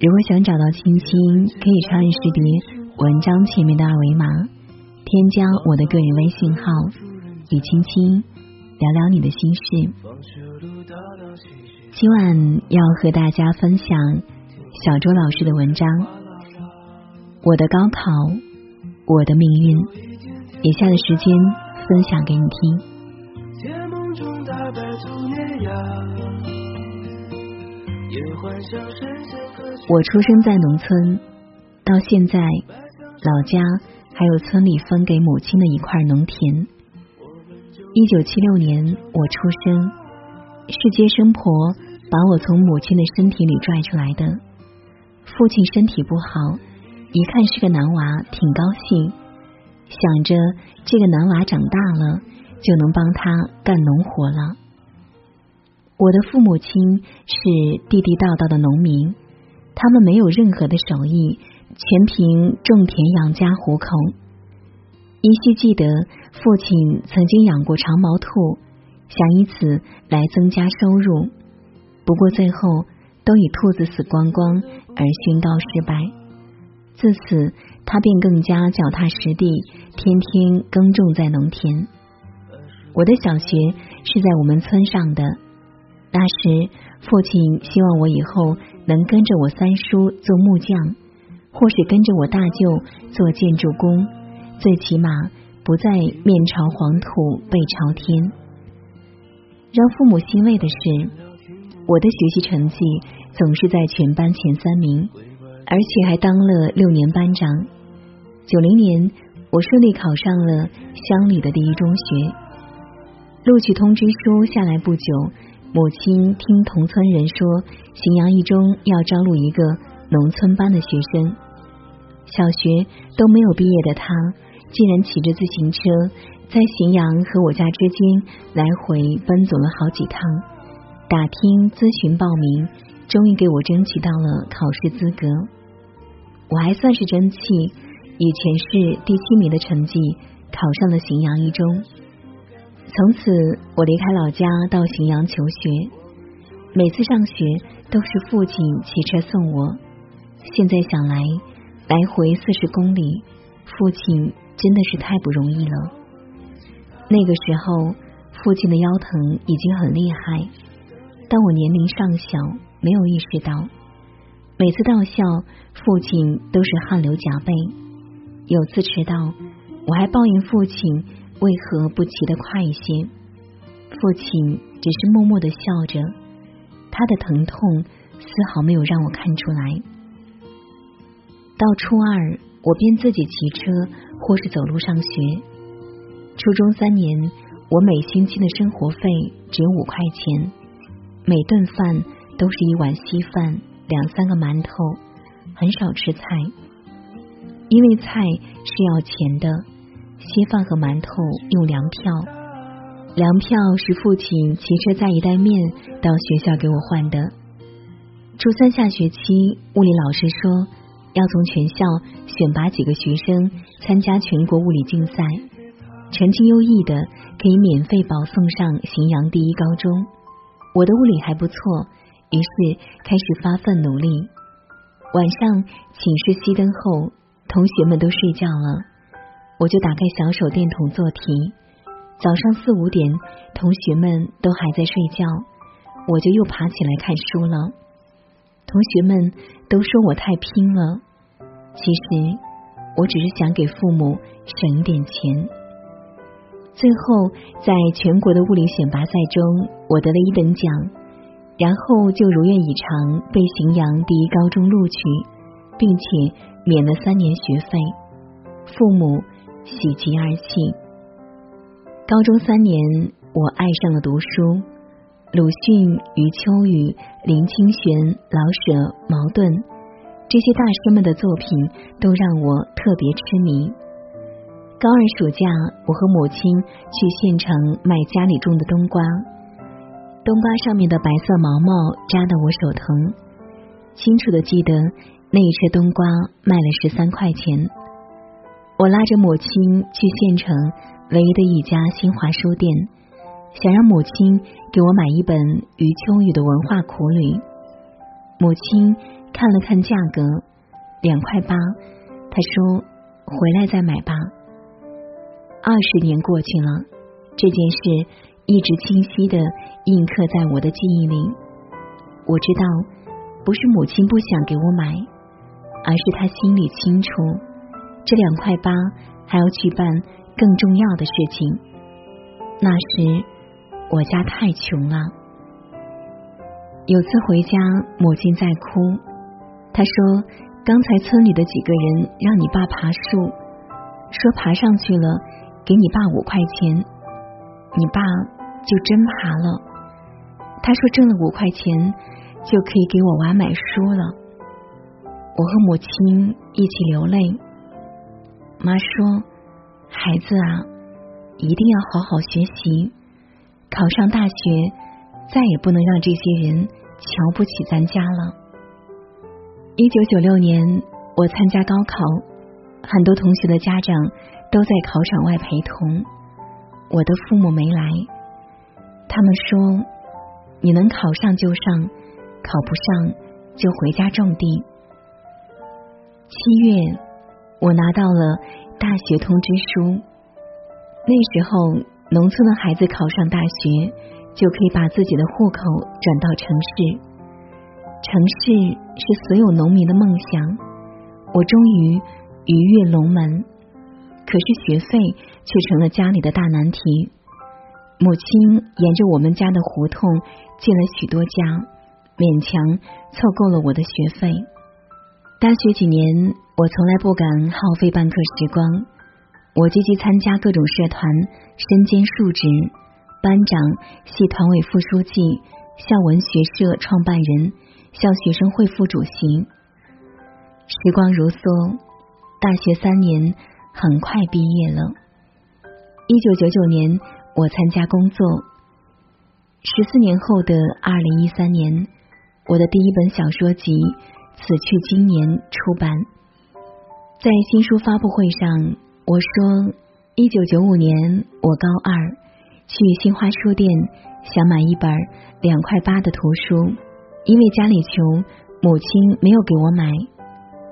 如果想找到青青，可以查阅识别文章前面的二维码，添加我的个人微信号，与青青聊聊你的心事。今晚要和大家分享小周老师的文章《我的高考，我的命运》。以下的时间分享给你听。我出生在农村，到现在，老家还有村里分给母亲的一块农田。一九七六年我出生，是接生婆把我从母亲的身体里拽出来的。父亲身体不好，一看是个男娃，挺高兴，想着这个男娃长大了就能帮他干农活了。我的父母亲是地地道道的农民。他们没有任何的手艺，全凭种田养家糊口。依稀记得父亲曾经养过长毛兔，想以此来增加收入，不过最后都以兔子死光光而宣告失败。自此，他便更加脚踏实地，天天耕种在农田。我的小学是在我们村上的，那时父亲希望我以后。能跟着我三叔做木匠，或是跟着我大舅做建筑工，最起码不再面朝黄土背朝天。让父母欣慰的是，我的学习成绩总是在全班前三名，而且还当了六年班长。九零年，我顺利考上了乡里的第一中学。录取通知书下来不久。母亲听同村人说，荥阳一中要招录一个农村班的学生。小学都没有毕业的他，竟然骑着自行车在荥阳和我家之间来回奔走了好几趟，打听、咨询、报名，终于给我争取到了考试资格。我还算是争气，以全市第七名的成绩考上了荥阳一中。从此，我离开老家到荥阳求学。每次上学都是父亲骑车送我。现在想来，来回四十公里，父亲真的是太不容易了。那个时候，父亲的腰疼已经很厉害，但我年龄尚小，没有意识到。每次到校，父亲都是汗流浃背。有次迟到，我还抱怨父亲。为何不骑得快一些？父亲只是默默的笑着，他的疼痛丝毫没有让我看出来。到初二，我便自己骑车或是走路上学。初中三年，我每星期的生活费只有五块钱，每顿饭都是一碗稀饭，两三个馒头，很少吃菜，因为菜是要钱的。稀饭和馒头用粮票，粮票是父亲骑车载一袋面到学校给我换的。初三下学期，物理老师说要从全校选拔几个学生参加全国物理竞赛，成绩优异的可以免费保送上荥阳第一高中。我的物理还不错，于是开始发奋努力。晚上寝室熄灯后，同学们都睡觉了。我就打开小手电筒做题，早上四五点，同学们都还在睡觉，我就又爬起来看书了。同学们都说我太拼了，其实我只是想给父母省一点钱。最后，在全国的物理选拔赛中，我得了一等奖，然后就如愿以偿被荥阳第一高中录取，并且免了三年学费。父母。喜极而泣。高中三年，我爱上了读书。鲁迅、余秋雨、林清玄、老舍、茅盾这些大师们的作品都让我特别痴迷。高二暑假，我和母亲去县城卖家里种的冬瓜，冬瓜上面的白色毛毛扎得我手疼。清楚的记得那一车冬瓜卖了十三块钱。我拉着母亲去县城唯一的一家新华书店，想让母亲给我买一本余秋雨的文化苦旅。母亲看了看价格，两块八，她说：“回来再买吧。”二十年过去了，这件事一直清晰的印刻在我的记忆里。我知道，不是母亲不想给我买，而是她心里清楚，这两块八还要去办更重要的事情。那时我家太穷了。有次回家，母亲在哭，她说：“刚才村里的几个人让你爸爬树，说爬上去了。”给你爸五块钱，你爸就真爬了。他说挣了五块钱就可以给我娃买书了。我和母亲一起流泪。妈说：“孩子啊，一定要好好学习，考上大学，再也不能让这些人瞧不起咱家了。”一九九六年，我参加高考，很多同学的家长。都在考场外陪同，我的父母没来。他们说：“你能考上就上，考不上就回家种地。”七月，我拿到了大学通知书。那时候，农村的孩子考上大学，就可以把自己的户口转到城市。城市是所有农民的梦想。我终于逾越龙门。可是学费却成了家里的大难题。母亲沿着我们家的胡同借了许多家，勉强凑够了我的学费。大学几年，我从来不敢耗费半刻时光。我积极参加各种社团，身兼数职：班长、系团委副书记、校文学社创办人、校学生会副主席。时光如梭，大学三年。很快毕业了。一九九九年，我参加工作。十四年后的二零一三年，我的第一本小说集《此去经年》出版。在新书发布会上，我说：一九九五年，我高二，去新华书店想买一本两块八的图书，因为家里穷，母亲没有给我买。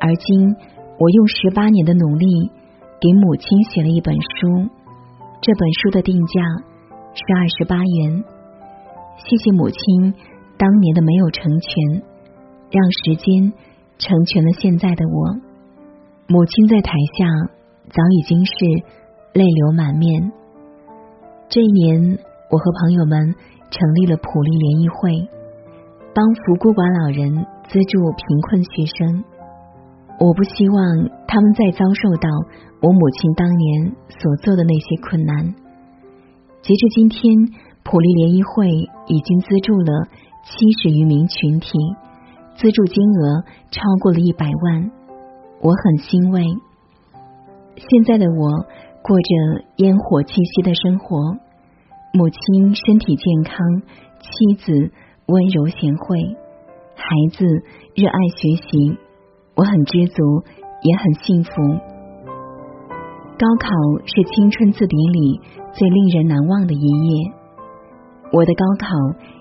而今，我用十八年的努力。给母亲写了一本书，这本书的定价是二十八元。谢谢母亲当年的没有成全，让时间成全了现在的我。母亲在台下早已经是泪流满面。这一年，我和朋友们成立了普利联谊会，帮扶孤寡老人，资助贫困学生。我不希望他们再遭受到我母亲当年所做的那些困难。截至今天，普利联谊会已经资助了七十余名群体，资助金额超过了一百万，我很欣慰。现在的我过着烟火气息的生活，母亲身体健康，妻子温柔贤惠，孩子热爱学习。我很知足，也很幸福。高考是青春字典里最令人难忘的一页。我的高考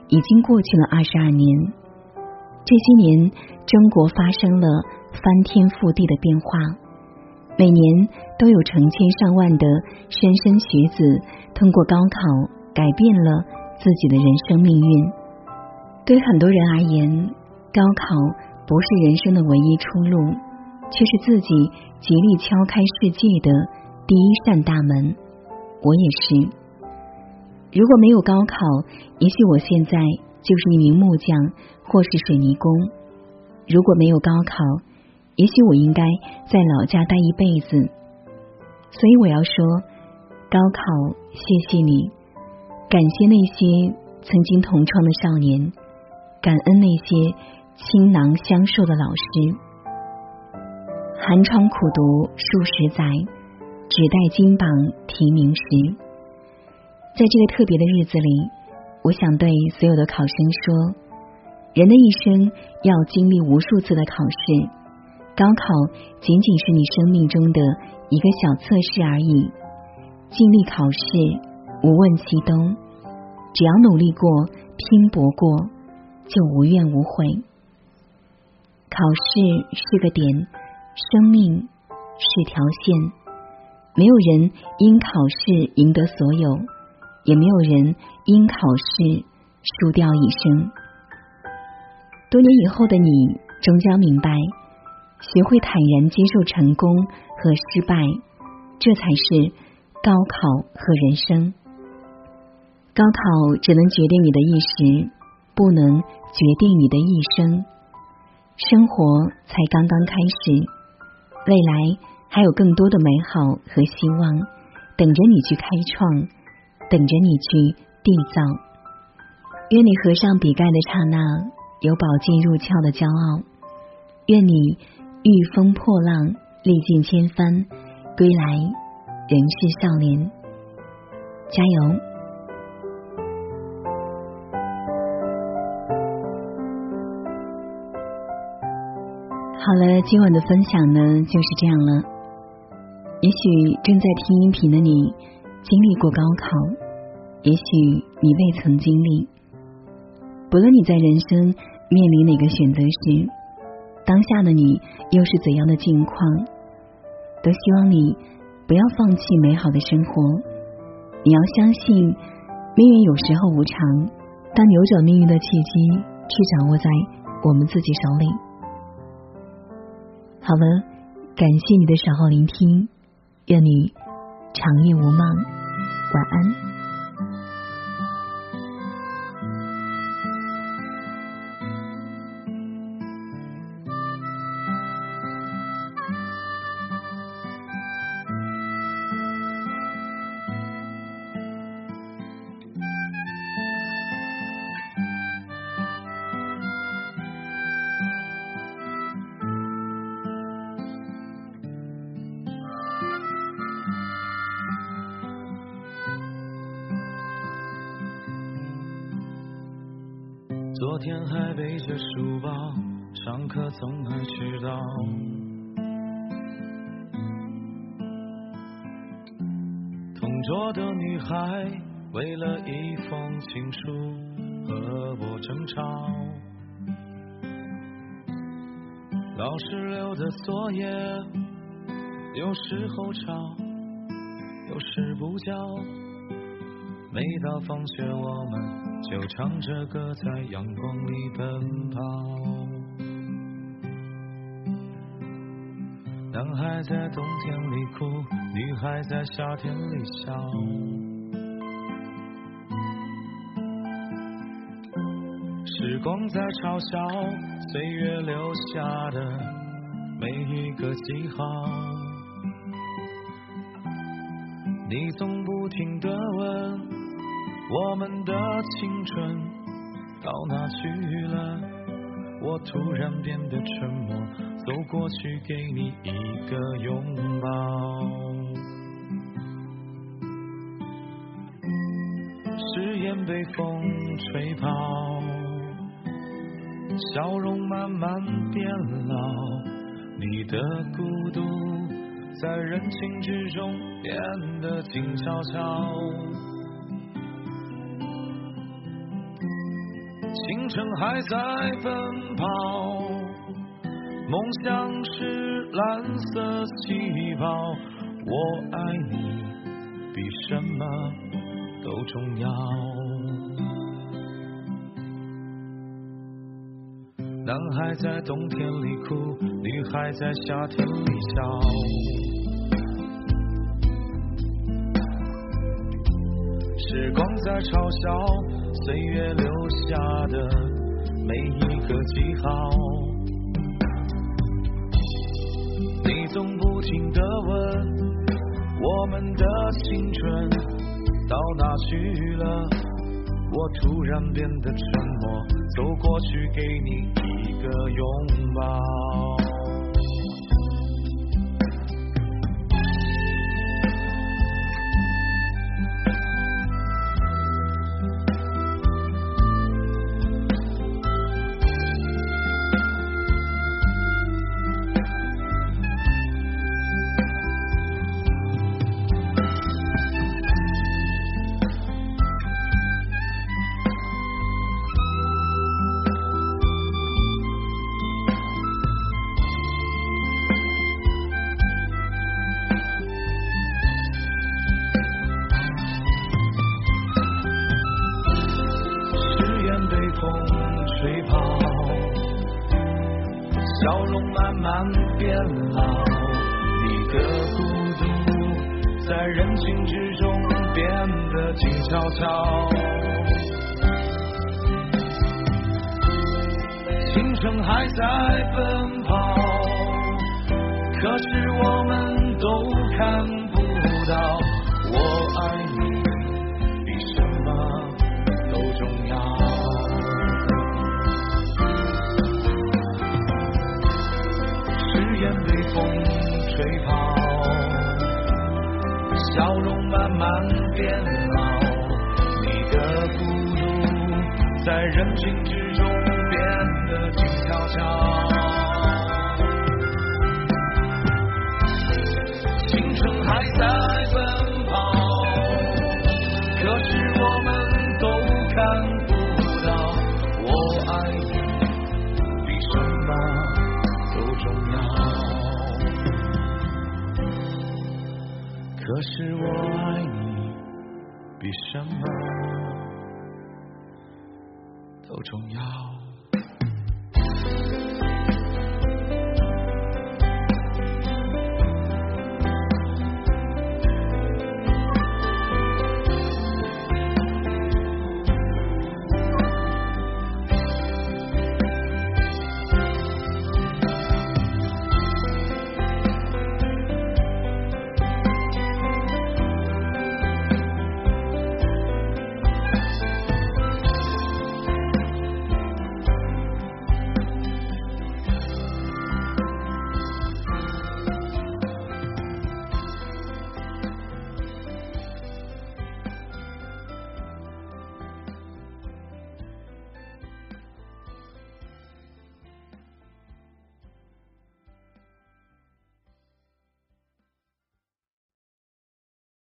已经过去了二十二年，这些年中国发生了翻天覆地的变化，每年都有成千上万的莘莘学子通过高考改变了自己的人生命运。对很多人而言，高考。不是人生的唯一出路，却是自己极力敲开世界的第一扇大门。我也是。如果没有高考，也许我现在就是一名木匠或是水泥工。如果没有高考，也许我应该在老家待一辈子。所以我要说，高考，谢谢你，感谢那些曾经同窗的少年，感恩那些。倾囊相授的老师，寒窗苦读数十载，只待金榜题名时。在这个特别的日子里，我想对所有的考生说：人的一生要经历无数次的考试，高考仅仅是你生命中的一个小测试而已。尽力考试，无问西东，只要努力过、拼搏过，就无怨无悔。考试是个点，生命是条线。没有人因考试赢得所有，也没有人因考试输掉一生。多年以后的你，终将明白，学会坦然接受成功和失败，这才是高考和人生。高考只能决定你的一时，不能决定你的一生。生活才刚刚开始，未来还有更多的美好和希望等着你去开创，等着你去缔造。愿你合上笔盖的刹那，有宝剑入鞘的骄傲；愿你御风破浪，历尽千帆，归来仍是少年。加油！好了，今晚的分享呢就是这样了。也许正在听音频的你经历过高考，也许你未曾经历。不论你在人生面临哪个选择时，当下的你又是怎样的境况，都希望你不要放弃美好的生活。你要相信，命运有时候无常，但扭转命运的契机却掌握在我们自己手里。好了，感谢你的守候聆听，愿你长夜无梦，晚安。天还背着书包上课，总爱迟到。同桌的女孩为了一封情书和我争吵。老师留的作业有时候抄，有时不交。每到放学，我们。就唱着歌在阳光里奔跑，男孩在冬天里哭，女孩在夏天里笑。时光在嘲笑岁月留下的每一个记号，你总不停的问。我们的青春到哪去了？我突然变得沉默，走过去给你一个拥抱。誓言被风吹跑，笑容慢慢变老，你的孤独在人群之中变得静悄悄。城还在奔跑，梦想是蓝色气泡。我爱你比什么都重要。男孩在冬天里哭，女孩在夏天里笑。时光在嘲笑。岁月留下的每一个记号，你总不停的问我们的青春到哪去了？我突然变得沉默，走过去给你一个拥抱。笑容慢慢变老，你的孤独在人群之中变得静悄悄。青春还在奔跑，可是我们都看不到，在人群之中变得静悄悄。青春还在奔跑，可是我们都看不到，我爱你比什么都重要。可是我爱你比什么都重要。